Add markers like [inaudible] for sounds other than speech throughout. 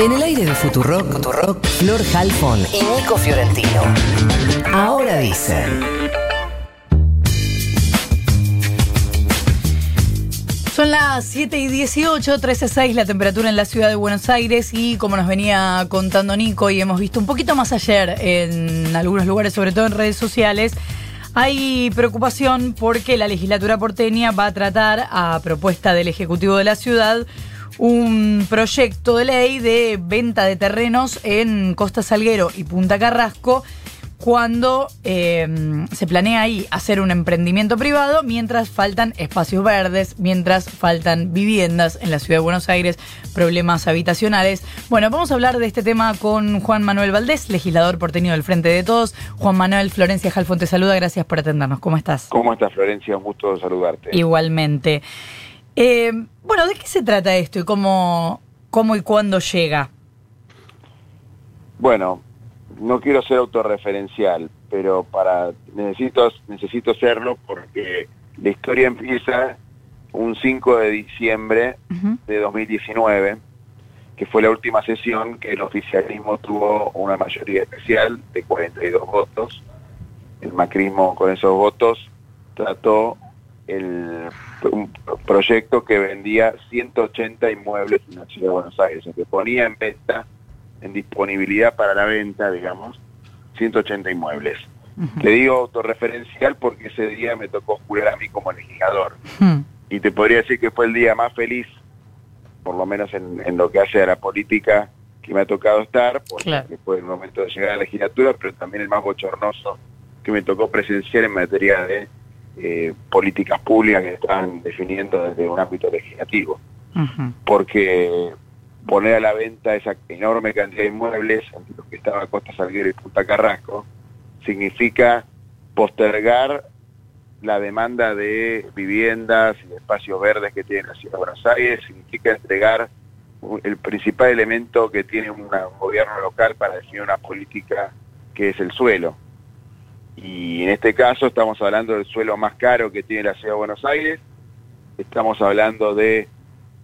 En el aire de Futurock, Futurock, Flor Halfon y Nico Fiorentino. Ahora dicen. Son las 7 y 18, 13.6 la temperatura en la ciudad de Buenos Aires y como nos venía contando Nico y hemos visto un poquito más ayer en algunos lugares, sobre todo en redes sociales, hay preocupación porque la legislatura porteña va a tratar, a propuesta del Ejecutivo de la ciudad, un proyecto de ley de venta de terrenos en Costa Salguero y Punta Carrasco cuando eh, se planea ahí hacer un emprendimiento privado mientras faltan espacios verdes, mientras faltan viviendas en la ciudad de Buenos Aires, problemas habitacionales. Bueno, vamos a hablar de este tema con Juan Manuel Valdés, legislador porteño del Frente de Todos. Juan Manuel Florencia Jalfón te saluda, gracias por atendernos. ¿Cómo estás? ¿Cómo estás, Florencia? Un gusto saludarte. Igualmente. Eh, bueno, ¿de qué se trata esto y cómo, cómo y cuándo llega? Bueno, no quiero ser autorreferencial, pero para necesito necesito serlo porque la historia empieza un 5 de diciembre de 2019, que fue la última sesión que el oficialismo tuvo una mayoría especial de 42 votos. El macrismo con esos votos trató el, un proyecto que vendía 180 inmuebles en la ciudad de Buenos Aires, que ponía en venta en disponibilidad para la venta, digamos, 180 inmuebles. Te digo autorreferencial porque ese día me tocó jurar a mí como legislador. Y te podría decir que fue el día más feliz, por lo menos en, lo que hace a la política que me ha tocado estar, porque fue el momento de llegar a la legislatura, pero también el más bochornoso que me tocó presenciar en materia de eh, políticas públicas que estaban definiendo desde un ámbito legislativo. Porque poner a la venta esa enorme cantidad de inmuebles, entre los que estaba Costa Salguero y Punta Carrasco, significa postergar la demanda de viviendas y de espacios verdes que tiene la ciudad de Buenos Aires, significa entregar el principal elemento que tiene un gobierno local para definir una política que es el suelo. Y en este caso estamos hablando del suelo más caro que tiene la ciudad de Buenos Aires, estamos hablando de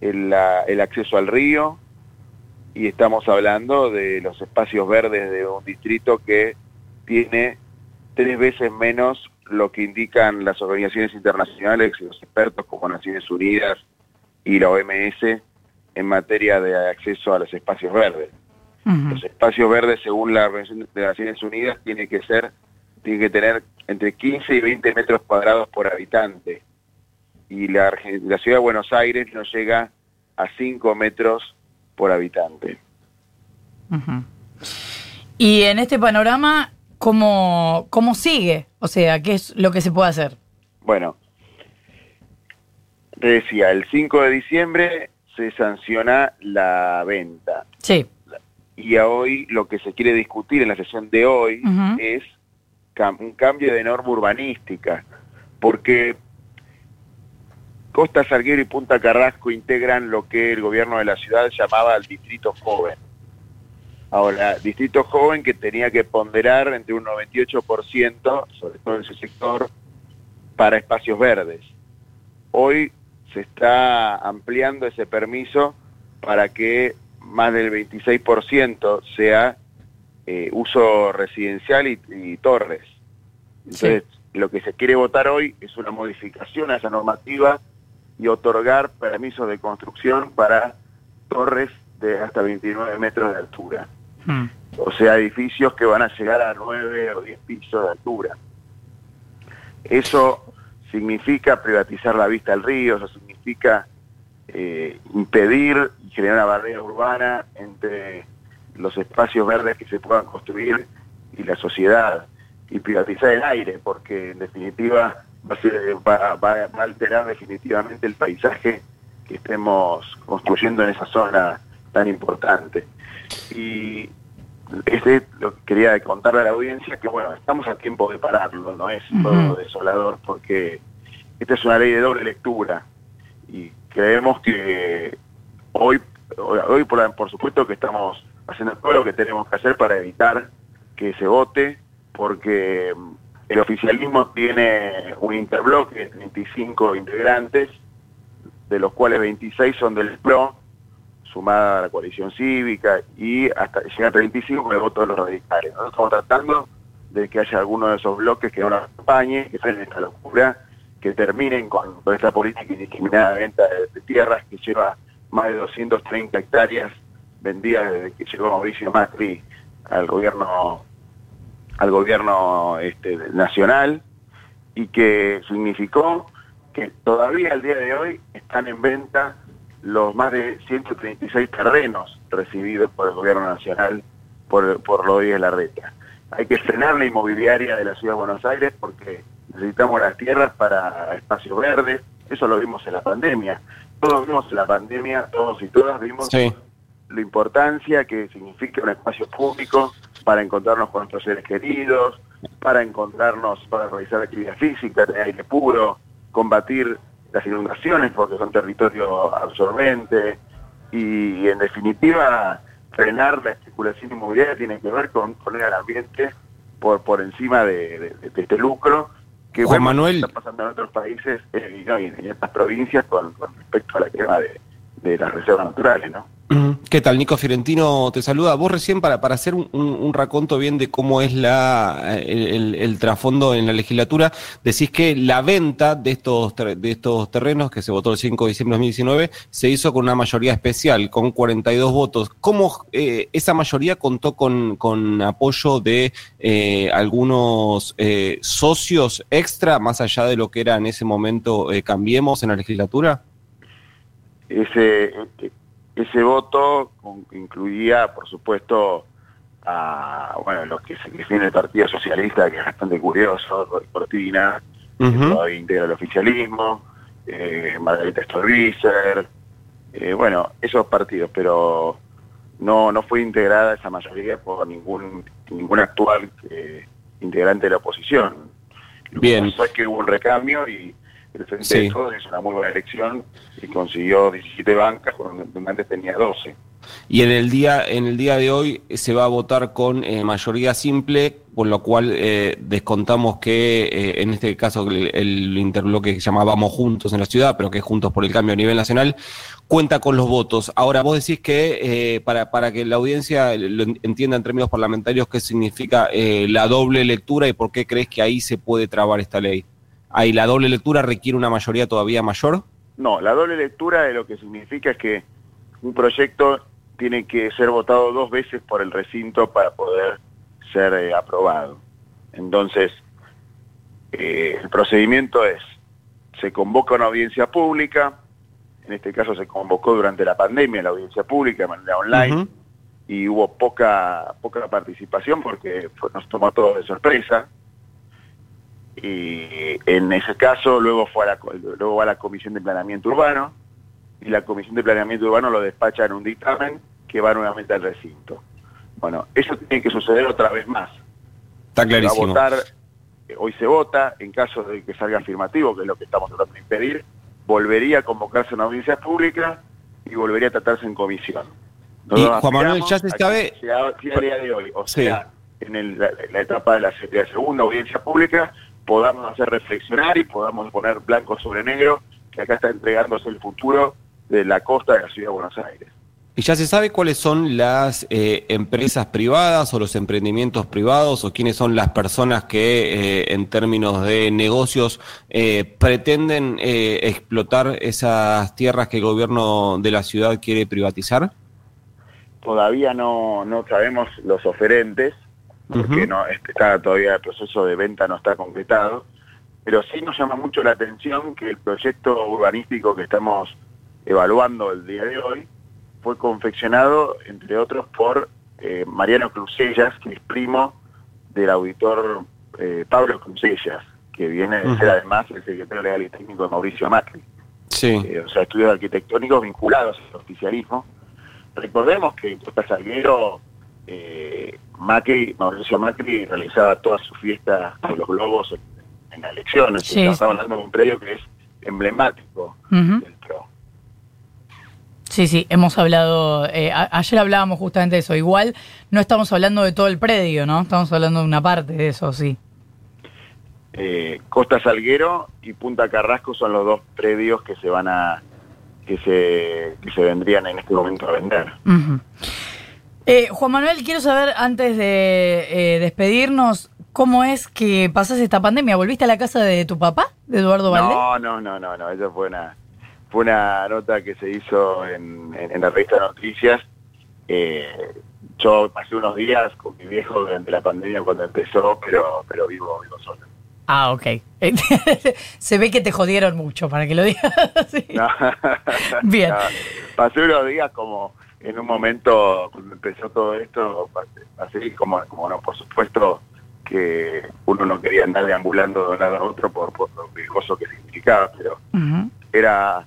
el, el acceso al río, y estamos hablando de los espacios verdes de un distrito que tiene tres veces menos lo que indican las organizaciones internacionales y los expertos como Naciones Unidas y la OMS en materia de acceso a los espacios verdes. Los espacios verdes, según la Organización de Naciones Unidas, tiene que ser, tiene que tener entre 15 y 20 metros cuadrados por habitante. Y la, la ciudad de Buenos Aires no llega a 5 metros por habitante. Y en este panorama, ¿cómo, ¿cómo sigue? O sea, ¿qué es lo que se puede hacer? Bueno, te decía, el 5 de diciembre se sanciona la venta. Sí. Y hoy lo que se quiere discutir en la sesión de hoy es un cambio de norma urbanística, porque Costa Salguero y Punta Carrasco integran lo que el gobierno de la ciudad llamaba el distrito joven. Ahora, distrito joven que tenía que ponderar entre un 98%, sobre todo en ese sector, para espacios verdes. Hoy se está ampliando ese permiso para que más del 26% sea eh, uso residencial y, torres. Entonces, lo que se quiere votar hoy es una modificación a esa normativa y otorgar permisos de construcción para torres de hasta 29 metros de altura. Hmm. O sea, edificios que van a llegar a 9 o 10 pisos de altura. Eso significa privatizar la vista al río, eso significa eh, impedir y generar una barrera urbana entre los espacios verdes que se puedan construir y la sociedad, y privatizar el aire, porque en definitiva va a, alterar definitivamente el paisaje que estemos construyendo en esa zona tan importante. Y este lo que quería contarle a la audiencia que bueno, estamos a tiempo de pararlo, no es todo desolador porque esta es una ley de doble lectura y creemos que hoy, hoy por, por supuesto que estamos haciendo todo lo que tenemos que hacer para evitar que se vote porque el oficialismo tiene un interbloque de 35 integrantes, de los cuales 26 son del PRO, sumada a la coalición cívica, y hasta llega a 35 con el voto de los radicales. Nosotros estamos tratando de que haya alguno de esos bloques que no la acompañe, que en esta locura, que terminen con, esta política indiscriminada de venta de, tierras que lleva más de 230 hectáreas vendidas desde que llegó Mauricio Macri al gobierno al gobierno este, nacional y que significó que todavía al día de hoy están en venta los más de 136 terrenos recibidos por el gobierno nacional por, por lo de la reta. Hay que frenar la inmobiliaria de la ciudad de Buenos Aires porque necesitamos las tierras para espacios verdes, eso lo vimos en la pandemia. Todos vimos en la pandemia, todos y todas vimos la importancia que significa un espacio público para encontrarnos con nuestros seres queridos, para encontrarnos, para realizar actividad física, tener aire puro, combatir las inundaciones porque son territorio absorbente y en definitiva frenar la especulación inmobiliaria tiene que ver con poner al ambiente por, por encima de, este lucro que Juan Manuel... está pasando en otros países eh, y, en estas provincias con, respecto a la quema de, de las reservas naturales, ¿no? ¿Qué tal? Nico Fiorentino te saluda. Vos recién para, para hacer un, raconto bien de cómo es la, el, trasfondo en la legislatura, decís que la venta de estos, de estos terrenos que se votó el 5 de diciembre de 2019 se hizo con una mayoría especial, con 42 votos. ¿Cómo eh, esa mayoría contó con, con apoyo de eh, algunos eh, socios extra, más allá de lo que era en ese momento Cambiemos en la legislatura? Ese ese voto incluía, por supuesto, a bueno, los que se define el Partido Socialista, que es bastante curioso, Cortina, que integra el oficialismo, eh, Margarita Stolbizer, eh, bueno, esos partidos, pero no no fue integrada esa mayoría por ningún ningún actual eh, integrante de la oposición. Bien. Lo que hubo un recambio y el Frente de Todos es una muy buena elección y consiguió 17 bancas cuando antes tenía 12. Y en el día en el día de hoy se va a votar con eh, mayoría simple, por lo cual eh, descontamos que eh, en este caso el, interbloque que Vamos Juntos en la ciudad, pero que es Juntos por el Cambio a nivel nacional, cuenta con los votos. Ahora vos decís que para, para que la audiencia lo entienda en términos parlamentarios qué significa la doble lectura y por qué crees que ahí se puede trabar esta ley. ¿Ahí la doble lectura requiere una mayoría todavía mayor? No, la doble lectura de lo que significa es que un proyecto tiene que ser votado dos veces por el recinto para poder ser eh, aprobado. Entonces, eh, el procedimiento es, se convoca una audiencia pública, en este caso se convocó durante la pandemia la audiencia pública de manera online, y hubo poca, poca participación porque nos tomó todo de sorpresa y en ese caso luego fue a la, luego va a la Comisión de Planeamiento Urbano y la Comisión de Planeamiento Urbano lo despacha en un dictamen que va nuevamente al recinto. Bueno, eso tiene que suceder otra vez más. Está clarísimo. Va a votar, eh, hoy se vota, en caso de que salga afirmativo, que es lo que estamos tratando de impedir, volvería a convocarse una audiencia pública y volvería a tratarse en comisión. y Juan Manuel, ya se sabe... a día de hoy, o sea, en la, etapa de la, de la segunda audiencia pública, podamos hacer reflexionar y podamos poner blanco sobre negro que acá está entregándose el futuro de la costa de la ciudad de Buenos Aires. ¿Y ya se sabe cuáles son las eh, empresas privadas o los emprendimientos privados o quiénes son las personas que eh, en términos de negocios eh, pretenden explotar esas tierras que el gobierno de la ciudad quiere privatizar? Todavía no, no sabemos los oferentes, porque no está todavía el proceso de venta no está completado, pero sí nos llama mucho la atención que el proyecto urbanístico que estamos evaluando el día de hoy fue confeccionado, entre otros, por eh, Mariano Crucellas, que es primo del auditor eh, Pablo Crucellas, que viene de ser además el secretario legal y técnico de Mauricio Macri. Sí. Eh, o sea, estudios arquitectónicos vinculados al oficialismo. Recordemos que Costa Salguero eh, Macri, Mauricio Macri realizaba todas sus fiestas con los globos en, las elecciones. Estamos hablando de un predio que es emblemático del PRO. Sí, sí, hemos hablado, eh, ayer hablábamos justamente de eso. Igual no estamos hablando de todo el predio, ¿no? Estamos hablando de una parte de eso, sí. Eh, Costa Salguero y Punta Carrasco son los dos predios que se van a que se, que se vendrían en este momento a vender. Ujú. Eh, Juan Manuel, quiero saber, antes de eh, despedirnos, ¿cómo es que pasas esta pandemia? ¿Volviste a la casa de tu papá, de Eduardo Valdés? No, no, no, no, no, eso fue una, fue una nota que se hizo en, en, en la revista noticias. Eh, yo pasé unos días con mi viejo durante la pandemia cuando empezó, pero, pero vivo, vivo solo. Ah, ok. [laughs] Se ve que te jodieron mucho, para que lo digas así. No. [laughs] Bien. No, pasé unos días como en un momento cuando empezó todo esto, pasé como, como no, por supuesto que uno no quería andar deambulando de un lado a otro por, por lo riesgoso que significaba, pero era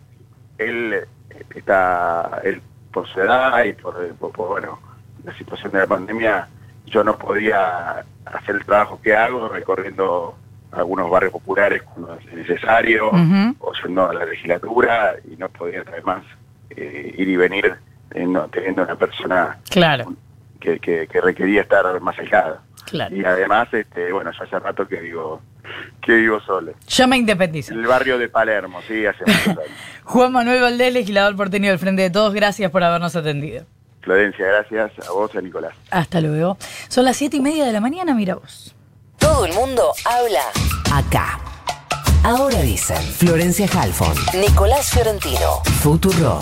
él está él por su edad y por, por- por, bueno la situación de la pandemia yo no podía hacer el trabajo que hago recorriendo algunos barrios populares cuando es necesario Ujú. o yendo a la legislatura y no podía además eh, ir y venir no, teniendo una persona Claro, que, que- que requería estar más alejada claro. y además este bueno yo hace rato que vivo que vivo solo Ya me independizo. en el barrio de Palermo sí hace muchos [laughs] años Juan Manuel Valdés, legislador porteño del Frente de Todos, gracias por habernos atendido. Florencia, gracias a vos y a Nicolás. Hasta luego. Son las siete y media de la mañana, mira vos. Todo el mundo habla acá. Ahora dicen Florencia Halfon, Nicolás Fiorentino, Futuro.